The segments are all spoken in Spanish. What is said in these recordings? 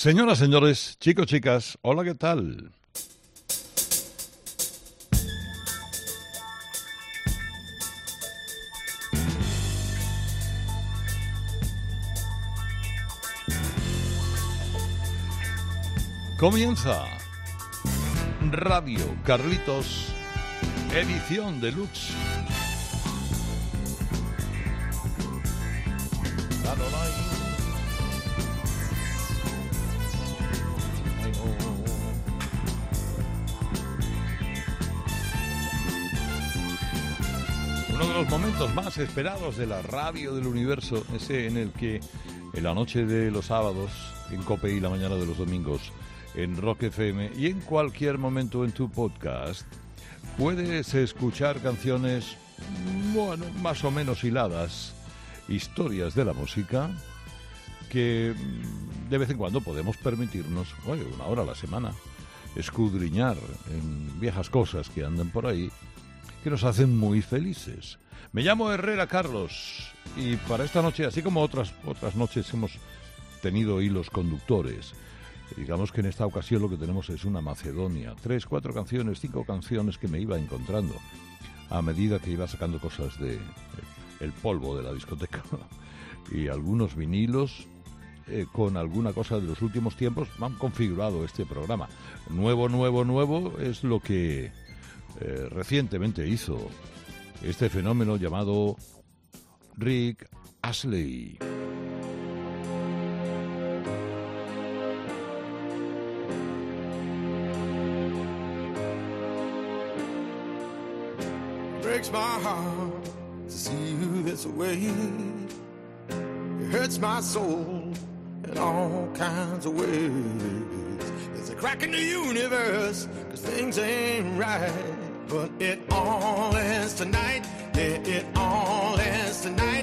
Señoras, señores, chicos, chicas, hola, ¿qué tal? Comienza Radio Carlitos, edición deluxe. Los momentos más esperados de la radio del universo, ese en el que en la noche de los sábados, en Cope y la mañana de los domingos, en Rock FM y en cualquier momento en tu podcast, puedes escuchar canciones, bueno, más o menos hiladas, historias de la música, que mm, de vez en cuando podemos permitirnos, oye, una hora a la semana, escudriñar en viejas cosas que andan por ahí, que nos hacen muy felices. Me llamo Herrera Carlos y para esta noche, así como otras, otras noches hemos tenido hilos conductores, digamos que en esta ocasión lo que tenemos es una Macedonia, tres, cuatro canciones, cinco canciones que me iba encontrando a medida que iba sacando cosas de el polvo de la discoteca y algunos vinilos eh, con alguna cosa de los últimos tiempos han configurado este programa. Nuevo, nuevo, nuevo es lo que eh, recientemente hizo este fenómeno llamado Rick Ashley. Breaks my heart to see you this way. It hurts my soul in all kinds of ways. There's a crack in the universe, cause things ain't right. But it all ends tonight. Yeah, it all ends tonight.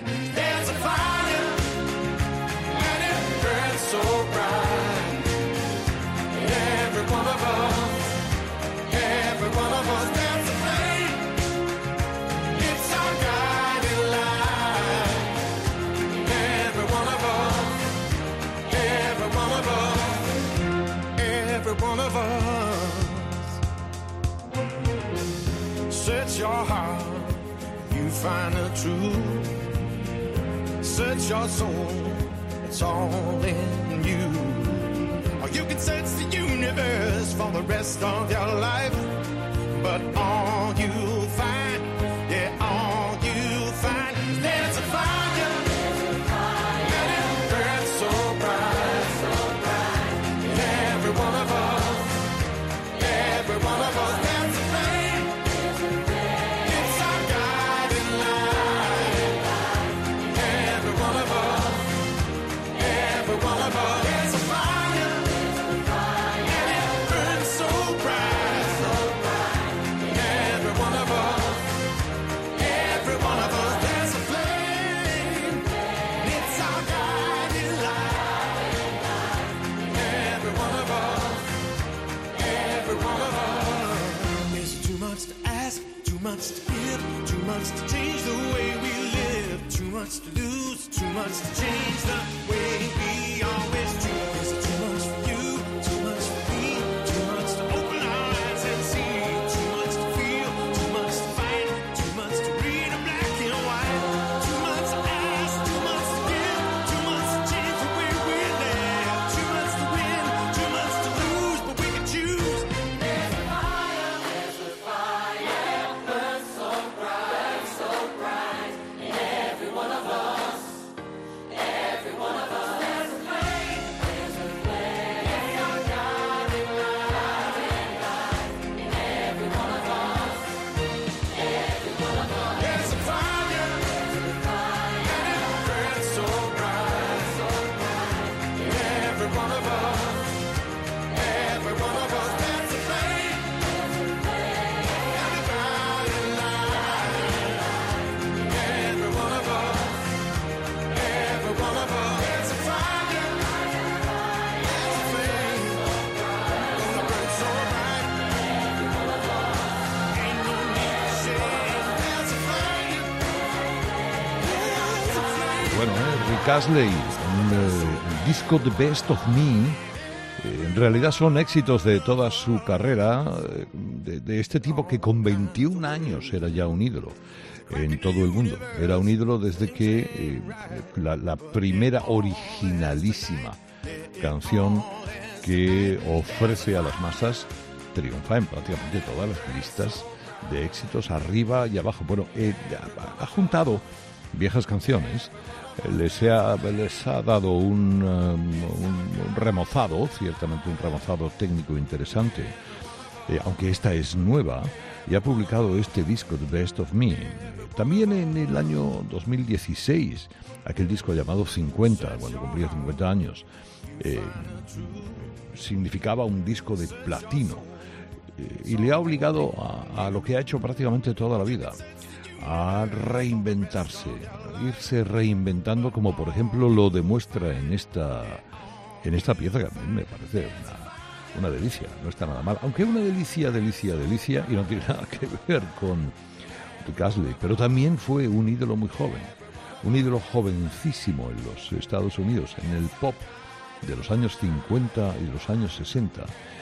Search your heart, you find the truth. Search your soul, it's all in you. Or you can search the universe for the rest of your life. But all much to give, too much to change the way we live, too much to lose, too much to change the way we always Bueno, eh, eh, disco The Best of Me En realidad son éxitos de toda su carrera, eh, de, este tipo que con 21 años era ya un ídolo en todo el mundo. Era un ídolo desde que eh, la, primera originalísima canción que ofrece a las masas triunfa en prácticamente todas las listas de éxitos arriba y abajo. Bueno, eh, ha, juntado viejas canciones, eh, les ha, les ha dado un, um, un remozado, ciertamente un remozado técnico interesante, eh, aunque esta es nueva, y ha publicado este disco, The Best of Me. También en el año 2016, aquel disco llamado 50, cuando cumplía 50 años, eh, significaba un disco de platino. Eh, y le ha obligado a, a lo que ha hecho prácticamente toda la vida, a reinventarse, irse reinventando como por ejemplo lo demuestra en esta, en esta pieza que a mí me parece una, una delicia, no está nada mal, aunque una delicia, delicia, delicia y no tiene nada que ver con Rick pero también fue un ídolo muy joven, un ídolo jovencísimo en los Estados Unidos, en el pop de los años 50 y los años 60,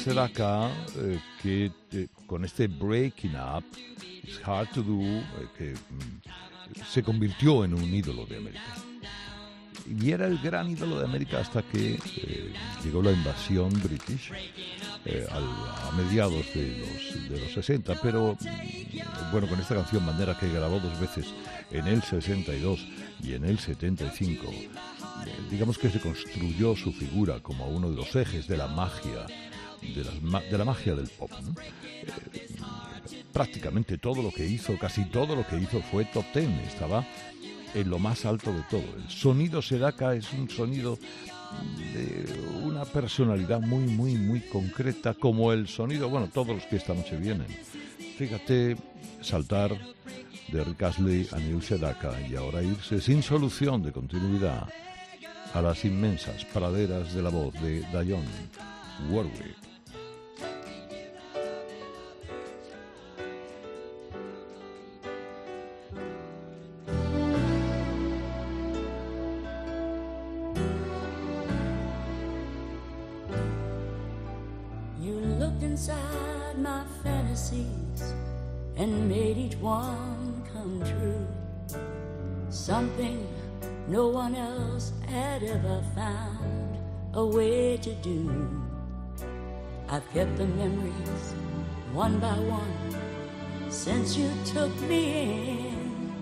Neil Sedaka, eh, que eh, con este Breaking Up, It's Hard to Do, eh, que mm, se convirtió en un ídolo de América. Y era el gran ídolo de América hasta que llegó la invasión british a mediados de los, de los 60. Pero mm, bueno, con esta canción Bandera que grabó dos veces en el 62 y en el 75, eh, digamos que se construyó su figura como uno de los ejes de la magia de, la magia del pop. Eh, prácticamente todo lo que hizo, casi todo lo que hizo fue top ten, estaba en lo más alto de todo. El sonido Sedaka es un sonido de una personalidad muy, muy, muy concreta, como el sonido, bueno, todos los que esta noche vienen. Fíjate, saltar de Rick Astley a Neil Sedaka y ahora irse sin solución de continuidad a las inmensas praderas de la voz de Dionne Warwick. I've kept the memories one by one since you took me in.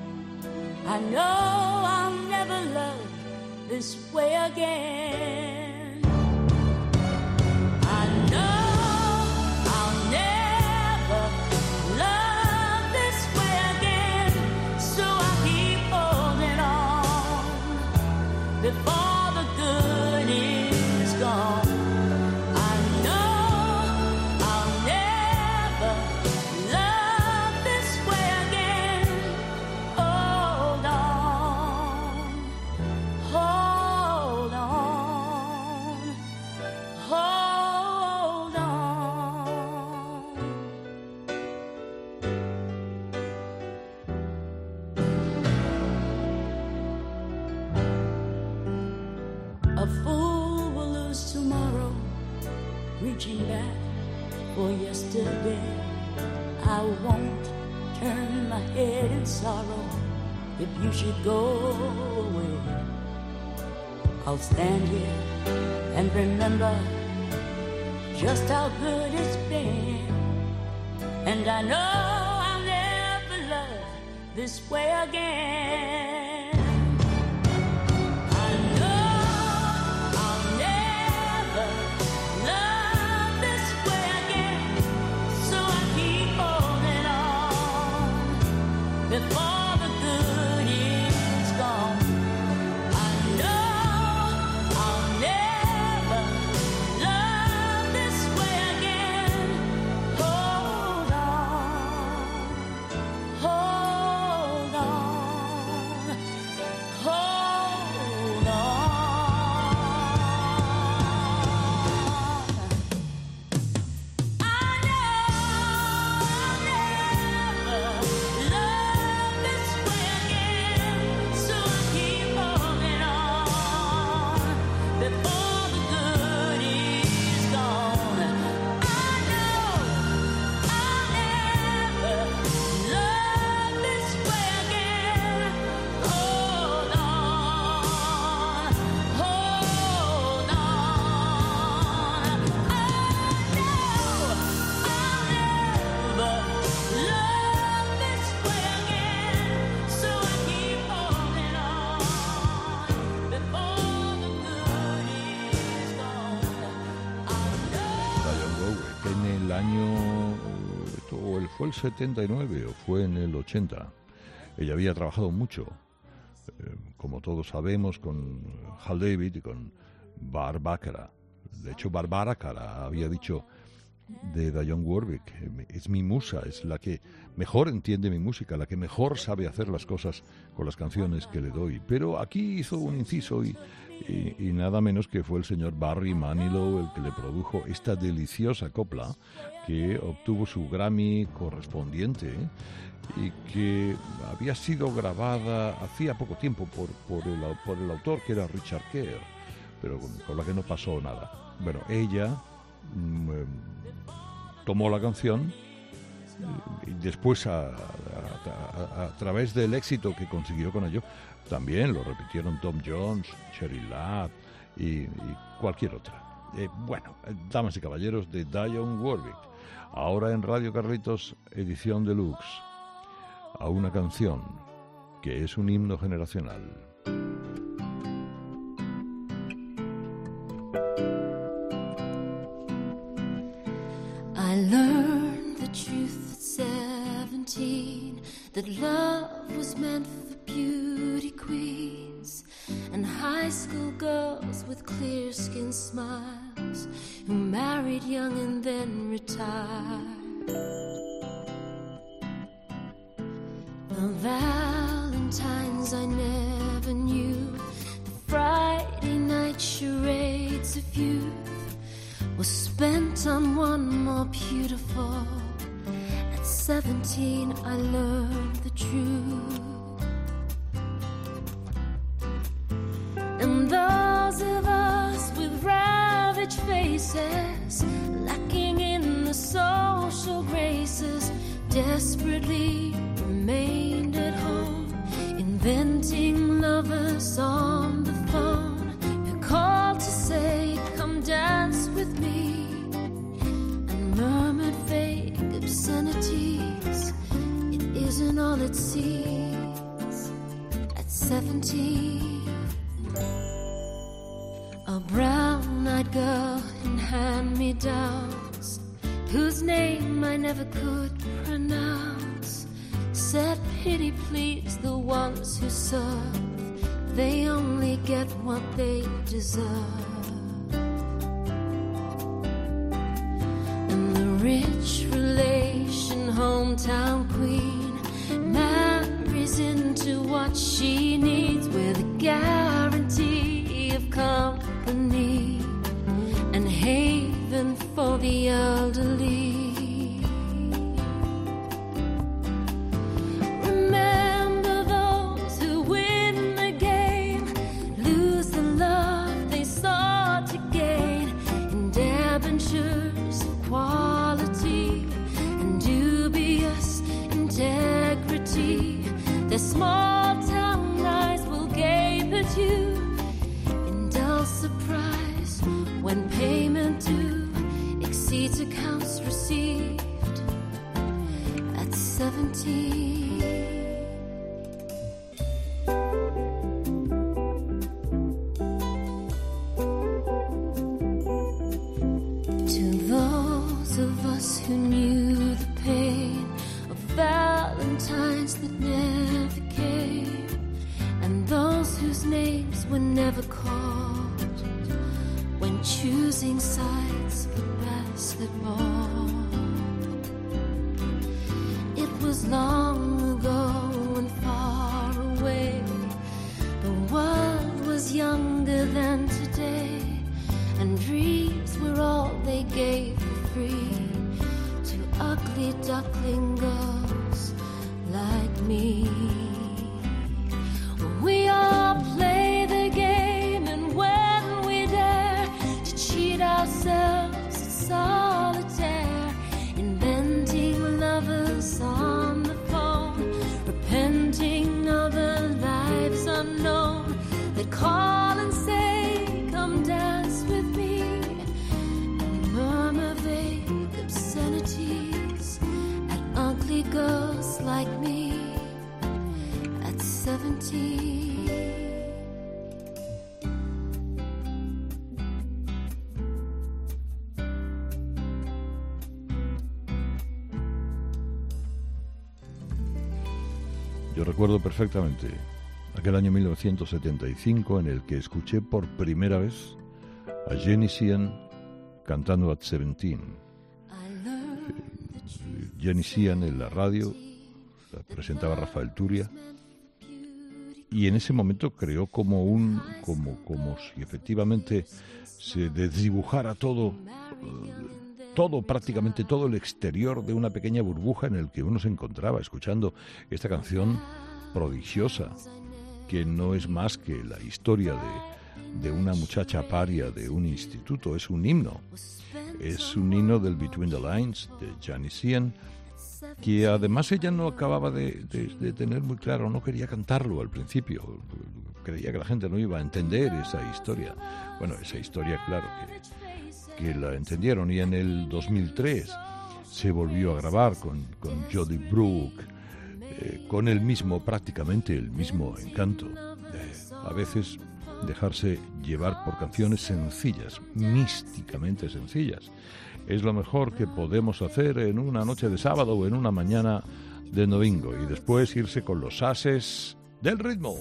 I know I'll never love this way again. I won't turn my head in sorrow if you should go away. I'll stand here and remember just how good it's been. And I know I'll never love this way again. 79 o fue en el 80. Ella había trabajado mucho, eh, como todos sabemos, con Hal David y con Bar Baccarat. De hecho, Bar Baccarat había dicho de Diane Warwick, es mi musa, es la que mejor entiende mi música, la que mejor sabe hacer las cosas con las canciones que le doy. Pero aquí hizo un inciso y, y- y nada menos que fue el señor Barry Manilow el que le produjo esta deliciosa copla que obtuvo su Grammy correspondiente ¿eh? y que había sido grabada hacía poco tiempo por, el, por el autor que era Richard Kerr, pero con, la que no pasó nada. Bueno, ella mm, eh, tomó la canción y después a, través del éxito que consiguió con ello, también lo repitieron Tom Jones, Cherry Ladd y, cualquier otra. Eh, bueno, eh, damas y caballeros de Diane Warwick, ahora en Radio Carlitos, edición deluxe, a una canción que es un himno generacional. I learned the truth at seventeen that love was meant for beauty queens and high school girls with clear skin smiles who married young and then retired. The Valentines I never knew, the Friday night charades of youth was spent on one more beautiful. At 17, I learned the truth. And those of us ravaged faces, lacking in the social graces, desperately remained at home, inventing lovers on the phone who called to say, Come dance with me, and murmured vague obscenities. It isn't all it seems at 17. A brown eyed girl in hand me downs, whose name I never could pronounce, said, Pity please the ones who serve, they only get what they deserve. And the rich relation, hometown queen, marries into what she needs with a guarantee of company haven for the elderly. Recuerdo perfectamente aquel año 1975 en el que escuché por primera vez a Jenny Cian cantando at 17. I learned the truth Jenny Cian en la radio, la presentaba Rafael Turia, y en ese momento creó como un, como, como si efectivamente se desdibujara todo, eh, todo, prácticamente todo el exterior de una pequeña burbuja en el que uno se encontraba escuchando esta canción prodigiosa, que no es más que la historia de, de una muchacha paria de un instituto, es un himno. Es un himno del Between the Lines de Janis Cian, que además ella no acababa de, de- tener muy claro, no quería cantarlo al principio, creía que la gente no iba a entender esa historia. Bueno, esa historia, claro, que, que la entendieron y en el 2003 se volvió a grabar con, con Jodie Brooke, con el mismo, prácticamente el mismo encanto. A veces dejarse llevar por canciones sencillas, místicamente sencillas. Es lo mejor que podemos hacer en una noche de sábado o en una mañana de domingo y después irse con los ases del ritmo.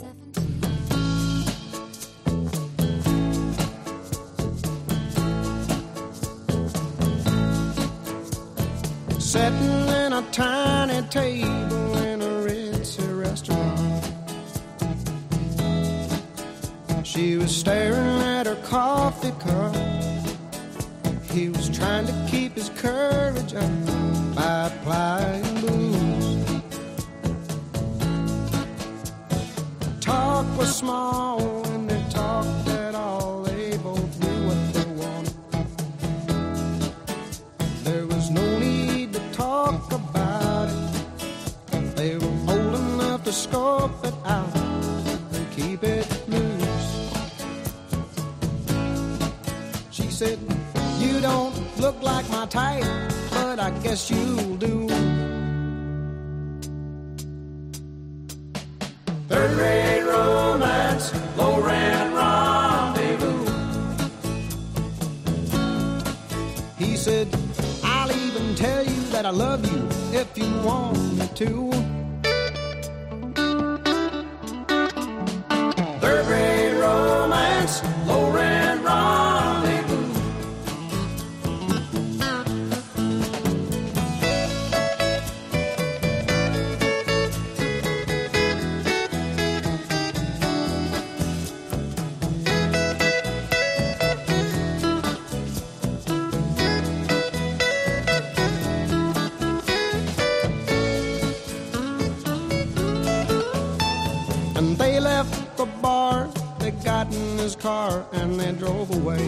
A tiny table restaurant. She was staring at her coffee cup. He was trying to keep his courage up by applying booze. Talk was small look like my type, but I guess you'll do. Third rate romance, low rent rendezvous. He said, I'll even tell you that I love you if you want me to. And they drove away.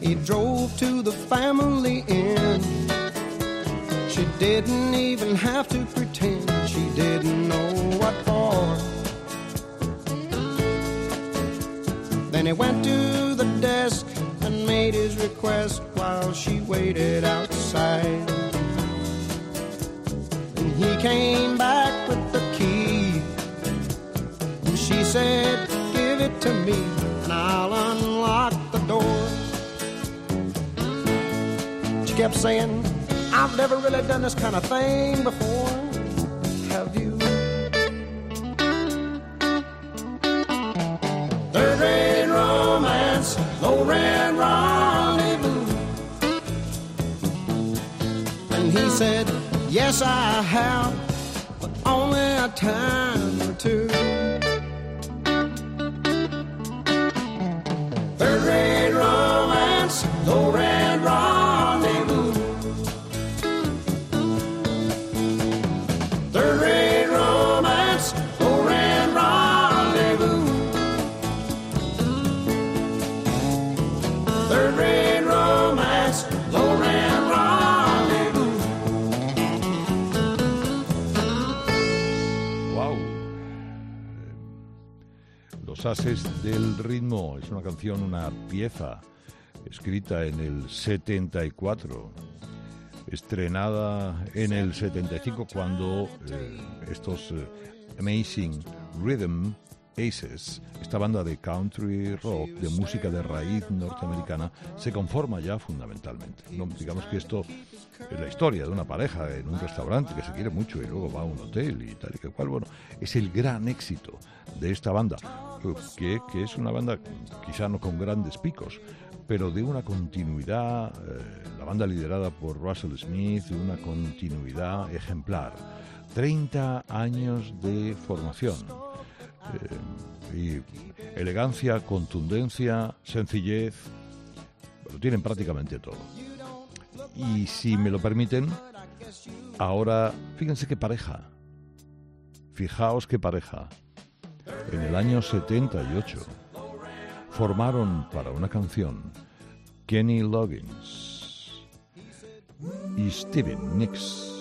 He drove to the family inn. She didn't even have to pretend she didn't know what for. Then he went to the desk and made his request while she waited outside. And he came back with the said, Give it to me, and I'll unlock the door. She kept saying, I've never really done this kind of thing before. Have you? Third rate romance, low rent rendezvous. And he said, Yes, I have, but only a time or two. Ases del Ritmo es una canción, una pieza escrita en el 74, estrenada en el 75 cuando eh, estos eh, Amazing Rhythm Aces, esta banda de country rock, de música de raíz norteamericana, se conforma ya fundamentalmente. No, digamos que esto es la historia de una pareja en un restaurante que se quiere mucho y luego va a un hotel y tal y que cual. Bueno, es el gran éxito de esta banda, que, es una banda quizá no con grandes picos, pero de una continuidad, eh, la banda liderada por Russell Smith, de una continuidad ejemplar. 30 años de formación. Eh, y elegancia, contundencia, sencillez, lo tienen prácticamente todo. Y si me lo permiten, ahora, fíjense qué pareja. Fijaos qué pareja. En el año 78 formaron para una canción Kenny Loggins y Steven Nicks.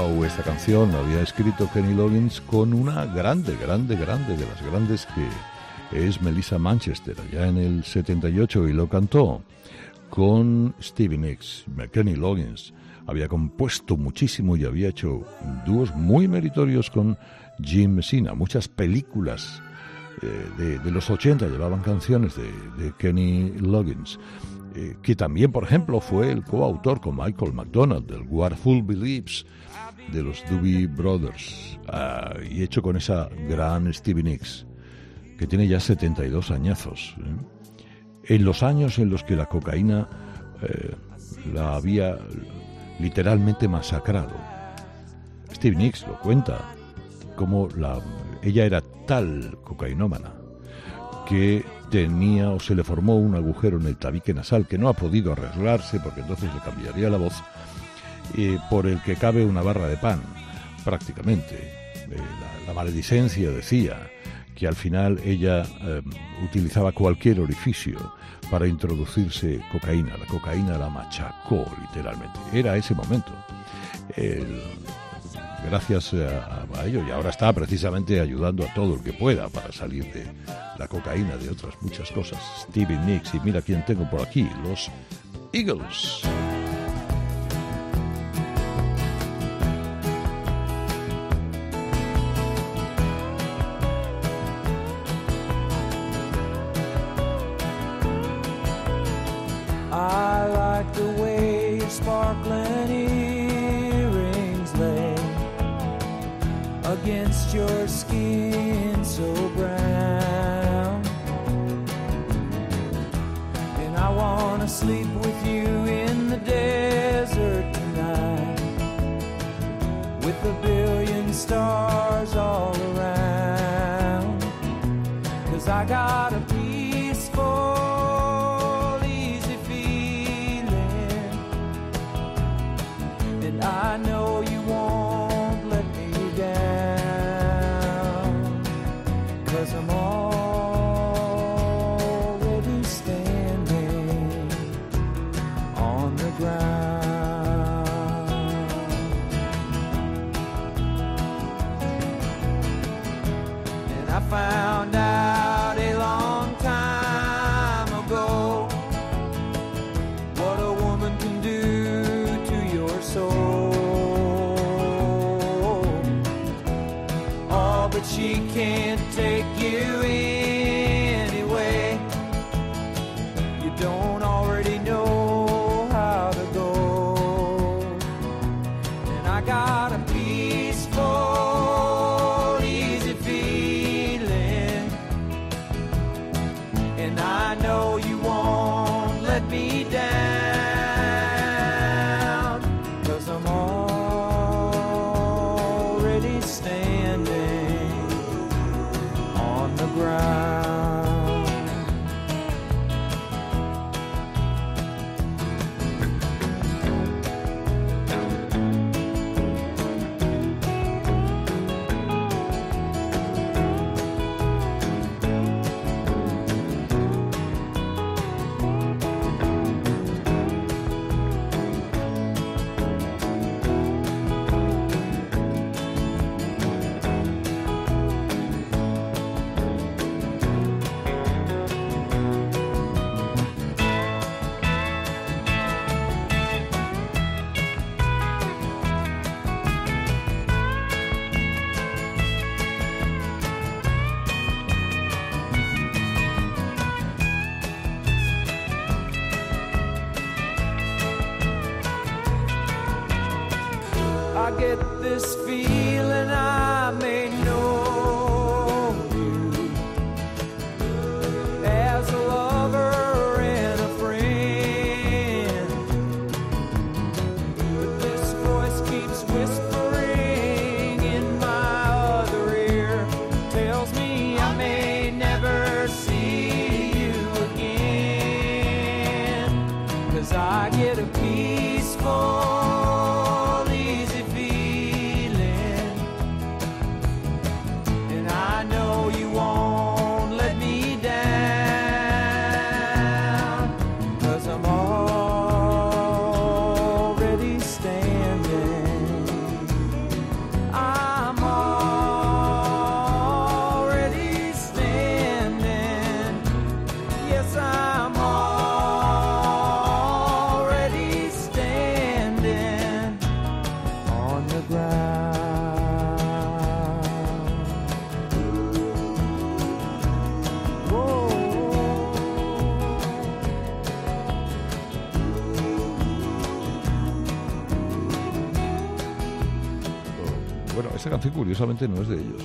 Esta canción la había escrito Kenny Loggins con una grande, grande, grande de las grandes que es Melissa Manchester, allá en el 78, y lo cantó con Stevie Nicks. Kenny Loggins había compuesto muchísimo y había hecho dúos muy meritorios con Jim Messina. Muchas películas eh, de, los 80 llevaban canciones de, Kenny Loggins. eh, que también, por ejemplo, fue el coautor con Michael McDonald del What Fool Believes de los Doobie Brothers ah, y hecho con esa gran Stevie Nicks que tiene ya 72 añazos. ¿eh? En los años en los que la cocaína eh, la había literalmente masacrado. Steve Nicks lo cuenta, como la, ella era tal cocainómana que tenía o se le formó un agujero en el tabique nasal que no ha podido arreglarse porque entonces le cambiaría la voz, por el que cabe una barra de pan, prácticamente. Eh, la, maledicencia decía que al final ella eh, utilizaba cualquier orificio para introducirse cocaína. La cocaína la machacó literalmente. Era ese momento. Gracias a, ello y ahora está precisamente ayudando a todo el que pueda para salir de la cocaína, de otras muchas cosas. Stevie Nicks y mira quién tengo por aquí, los Eagles. Get this curiosamente no es de ellos.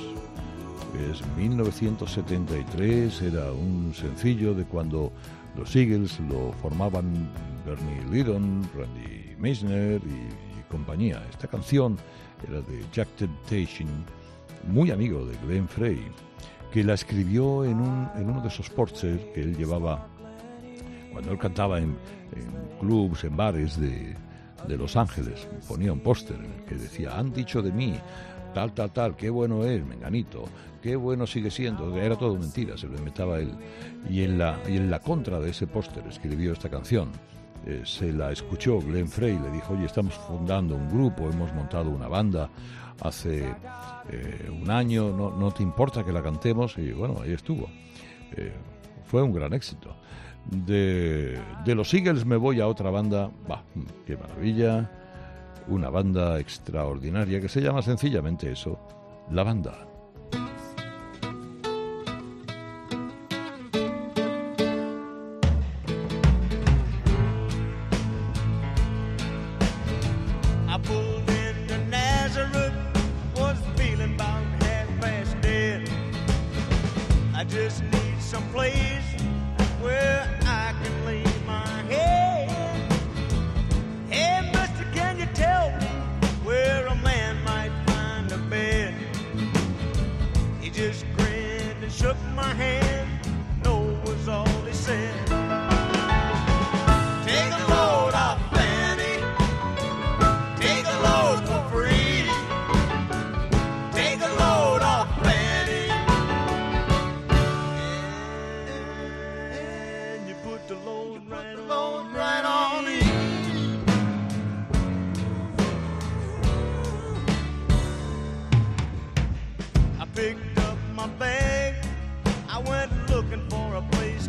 Es 1973, era un sencillo de cuando los Eagles lo formaban Bernie Lydon, Randy Meisner y, y compañía. Esta canción era de Jack Temptation, muy amigo de Glenn Frey, que la escribió en, un- en uno de esos Porsches que él llevaba cuando él cantaba en, en clubs, en bares de, de Los Ángeles, ponía un póster en el que decía, han dicho de mí, tal, tal, tal, qué bueno es, menganito, qué bueno sigue siendo, era todo mentira, se lo inventaba él. Y en la, y en la contra de ese póster escribió esta canción. Eh, se la escuchó Glenn Frey, le dijo, oye, estamos fundando un grupo, hemos montado una banda hace eh, un año, no, no te importa que la cantemos, y bueno, ahí estuvo. Eh, fue un gran éxito. De, de los Eagles me voy a otra banda, va, qué maravilla, una banda extraordinaria que se llama sencillamente eso, La Banda.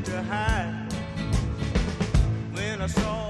To hide. When I saw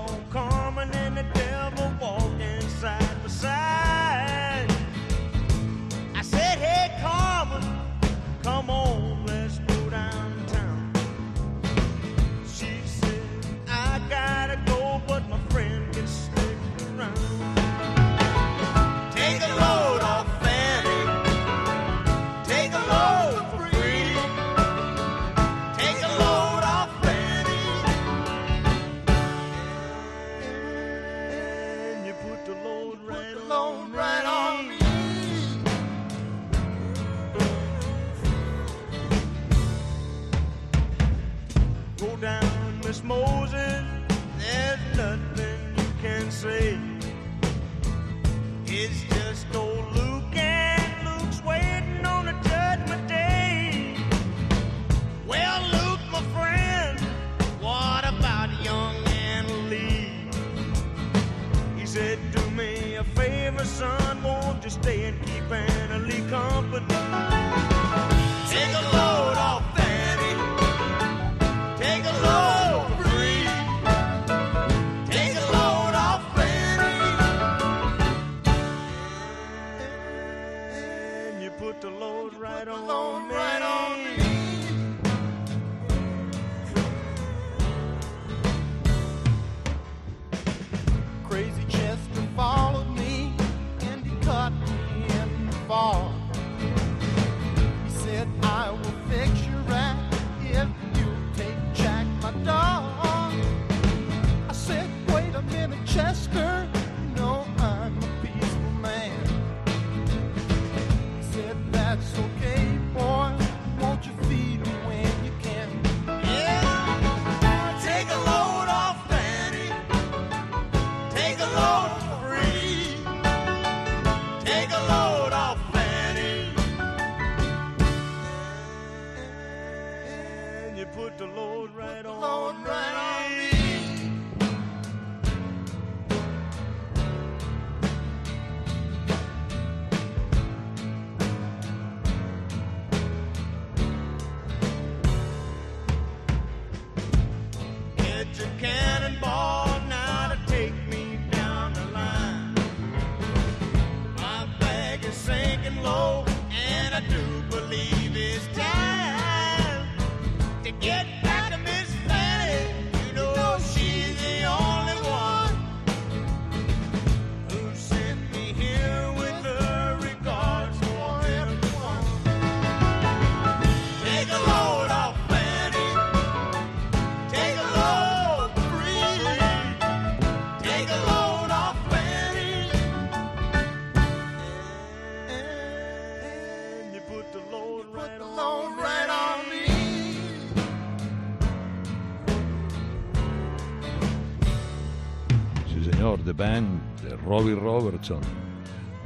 Band de Robbie Robertson,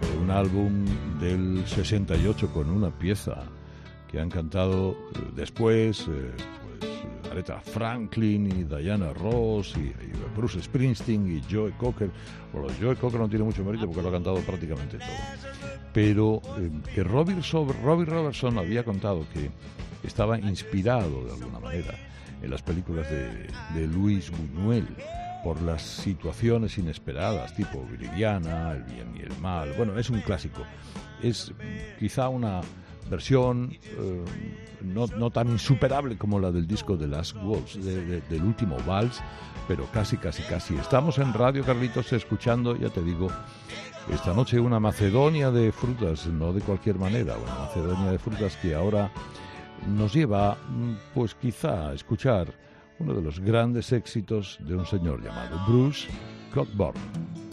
de un álbum del 68 con una pieza que han cantado eh, después eh, pues, Aretha Franklin y Diana Ross y, Bruce Springsteen y Joe Cocker. Bueno, Joe Cocker no tiene mucho mérito porque lo ha cantado prácticamente todo. Pero eh, que Robbie, Robbie Robertson había contado que estaba inspirado de alguna manera en las películas de, de Luis Buñuel por las situaciones inesperadas, tipo Viridiana, El bien y el mal. Bueno, es un clásico. Es quizá una versión eh, no, no tan insuperable como la del disco de Last Waltz, de- de- del último vals, pero casi, casi, casi. Estamos en Radio Carlitos escuchando, ya te digo, esta noche una Macedonia de frutas, no de cualquier manera, una Macedonia de frutas que ahora nos lleva, mm, pues quizá, a escuchar uno de los grandes éxitos de un señor llamado Bruce Cockburn.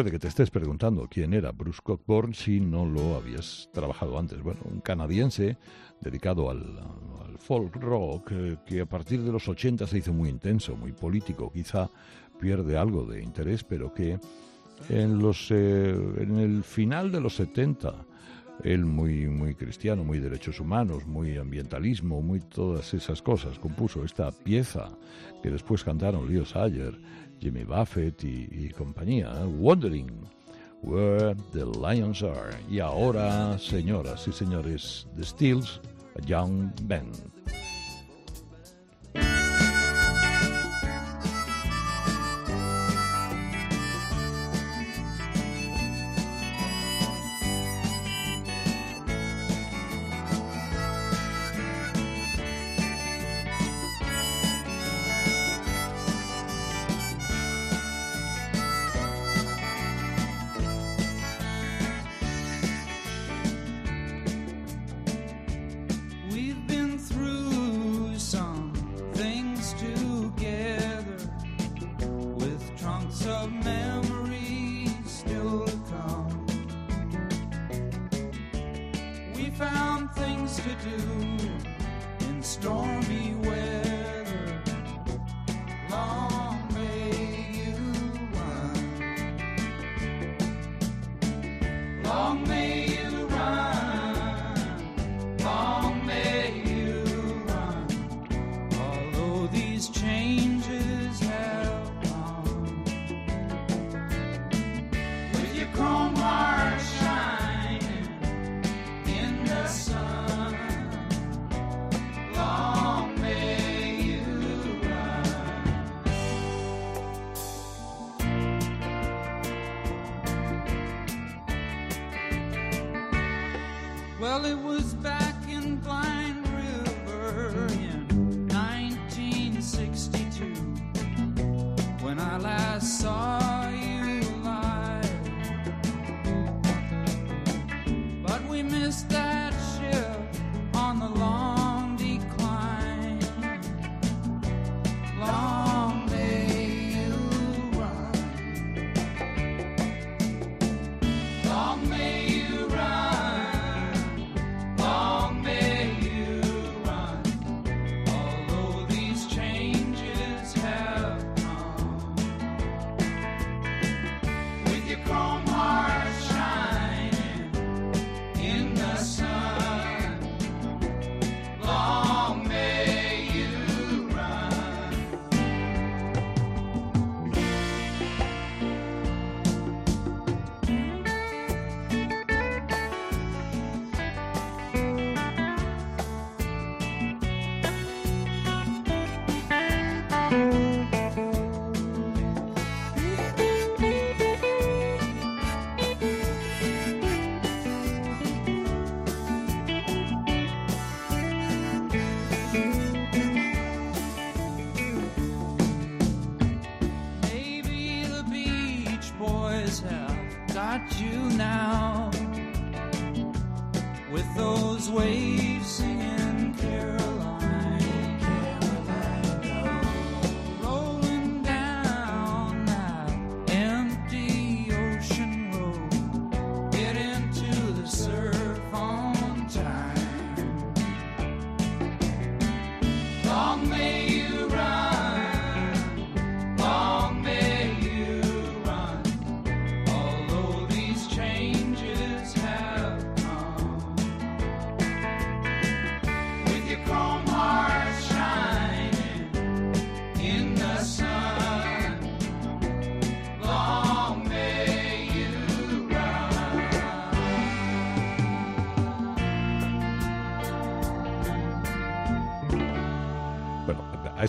Puede que te estés preguntando quién era Bruce Cockburn si no lo habías trabajado antes. Bueno, un canadiense dedicado al, al folk rock eh, que a partir de los 80 se hizo muy intenso, muy político. Quizá pierde algo de interés, pero que en, los, eh, en el final de los 70 Él muy, muy cristiano, muy derechos humanos, muy ambientalismo, muy todas esas cosas. Compuso esta pieza que después cantaron Leo Sayer, Jimmy Buffett y, y compañía, ¿eh? Wondering Where the Lions Are. Y ahora, señoras y señores, The Steels, a Young Band.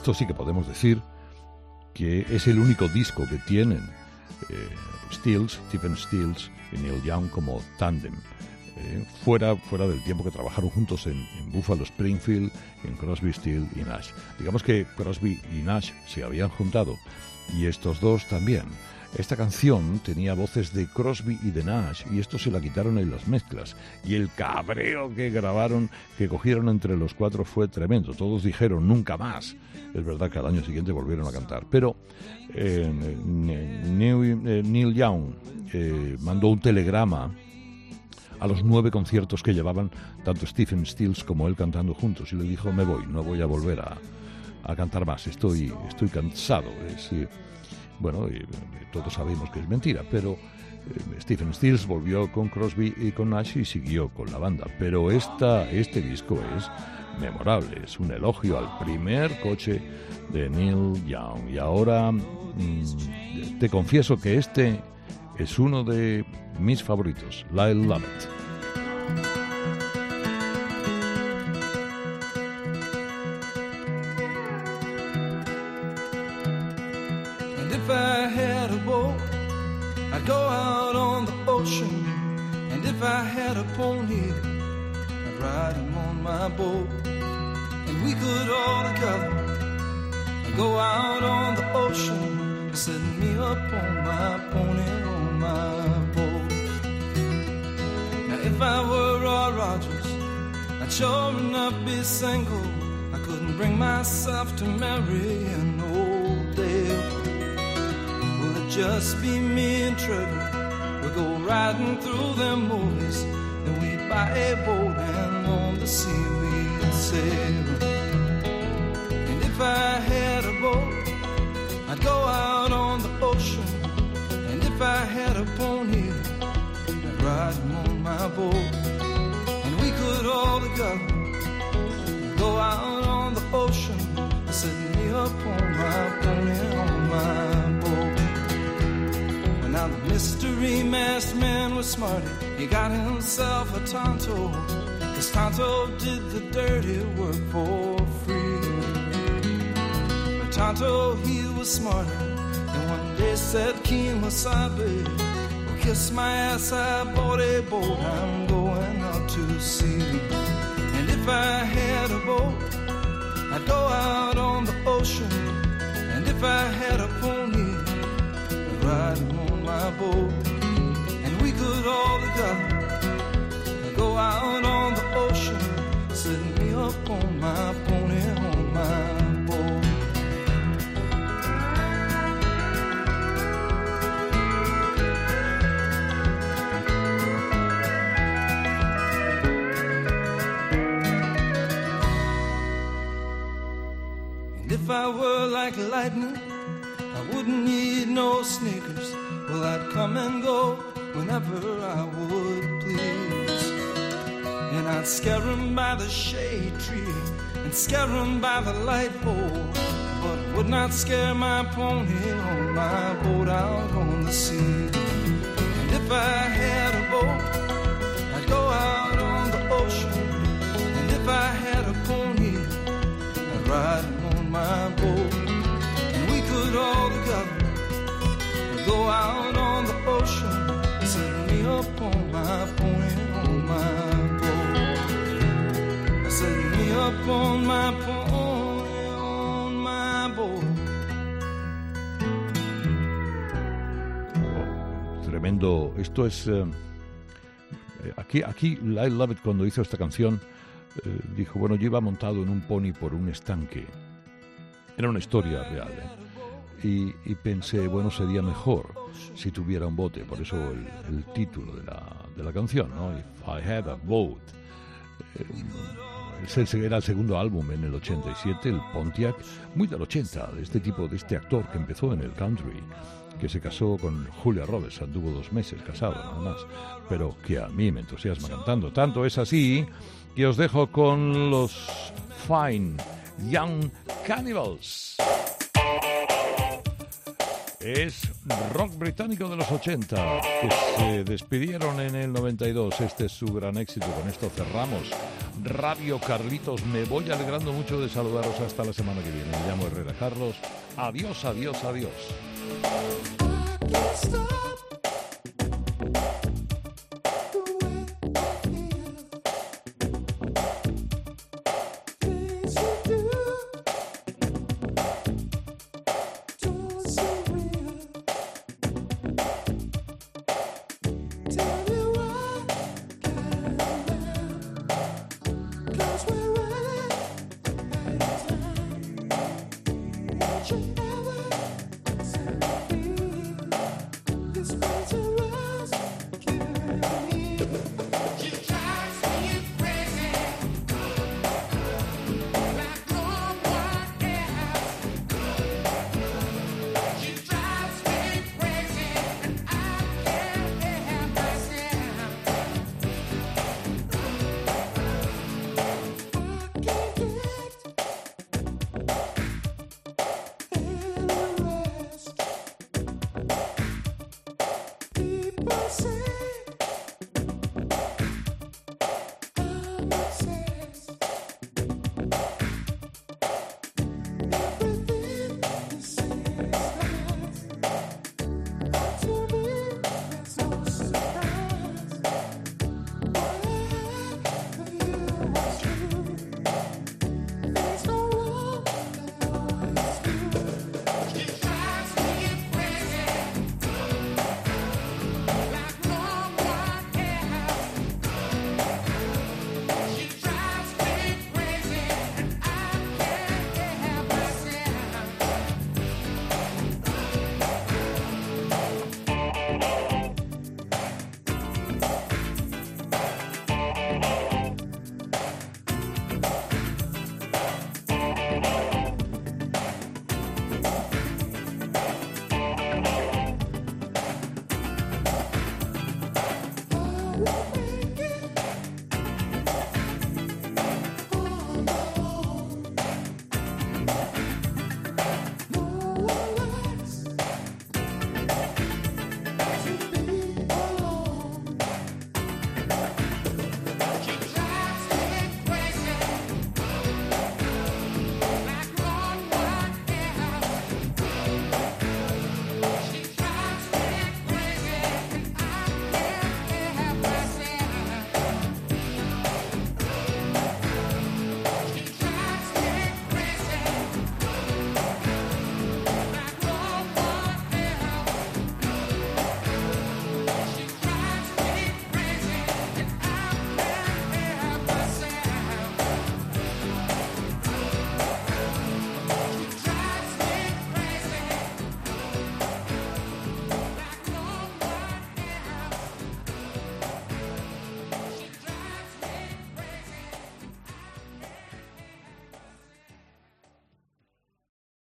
Esto sí que podemos decir que es el único disco que tienen eh, Stills, Stephen Stills y Neil Young como tándem. eh, fuera, fuera del tiempo que trabajaron juntos en, en Buffalo Springfield, en Crosby, Still y Nash. Digamos que Crosby y Nash se habían juntado y estos dos también. Esta canción tenía voces de Crosby y de Nash y esto se la quitaron en las mezclas. Y el cabreo que grabaron, que cogieron entre los cuatro fue tremendo. Todos dijeron nunca más. Es verdad que al año siguiente volvieron a cantar. Pero eh, Neil, eh, Neil Young eh, mandó un telegrama a los nueve conciertos que llevaban tanto Stephen Stills como él cantando juntos y le dijo me voy, no voy a volver a, cantar más, estoy, estoy cansado. Bueno, todos sabemos que es mentira, pero Stephen Stills volvió con Crosby y con Nash y siguió con la banda. Pero esta, este disco es memorable, es un elogio al primer coche de Neil Young. Y ahora mm, te confieso que este es uno de mis favoritos, Lyle Lovett. And if I had a boat, I'd go out on the ocean. And if I had a pony, ride him on my boat. And we could all together go out on the ocean, set me up on my pony on my boat. Now if I were Roy Rogers, I'd sure enough be single. I couldn't bring myself to marry an old Dale. Will it just be me and Trevor? We'll go riding through them movies, then we'd buy a boat and the sea we'd sail. And if I had a boat, I'd go out on the ocean. And if I had a pony, I'd ride him on my boat. And we could all together go out on the ocean, set me up on my pony on my boat. Well, now the mystery masked man was smart. He got himself a Tonto. Tonto did the dirty work for free. But Tonto, oh, he was smarter. And one day said, Keen Wasabi, well, kiss my ass, I bought a boat. I'm going out to sea. And if I had a boat, I'd go out on the ocean. And if I had a pony, I'd ride him on my boat. And we could all together go out on the ocean, set me up on my pony on my boat. And if I were like lightning, I wouldn't need no sneakers. Well, I'd come and go whenever I scare 'em by the shade tree and scare him by the light pole. But would not scare my pony on my boat out on the sea. And if I had a boat, I'd go out on the ocean. And if I had a pony, I'd ride him on my boat. Tremendo. Esto es. eh, aquí, aquí, Lyle Lovett, cuando hizo esta canción, eh, dijo: Bueno, yo iba montado en un pony por un estanque. Era una historia real. ¿eh? Y, y pensé, bueno, sería mejor si tuviera un bote. Por eso el, el título de la, de la canción, ¿no? If I had a boat. Eh, ese era el segundo álbum en el 87, el Pontiac, muy del 80, de este tipo, de este actor que empezó en el country, que se casó con Julia Roberts, anduvo dos meses casado nada más, pero que a mí me entusiasma cantando. Tanto es así que os dejo con los Fine Young Cannibals. Es rock británico de los 80, que se despidieron en el 92. Este es su gran éxito. Con esto cerramos. Radio Carlitos, me voy alegrando mucho de saludaros hasta la semana que viene. Me llamo Herrera Carlos. Adiós, adiós, adiós. Cause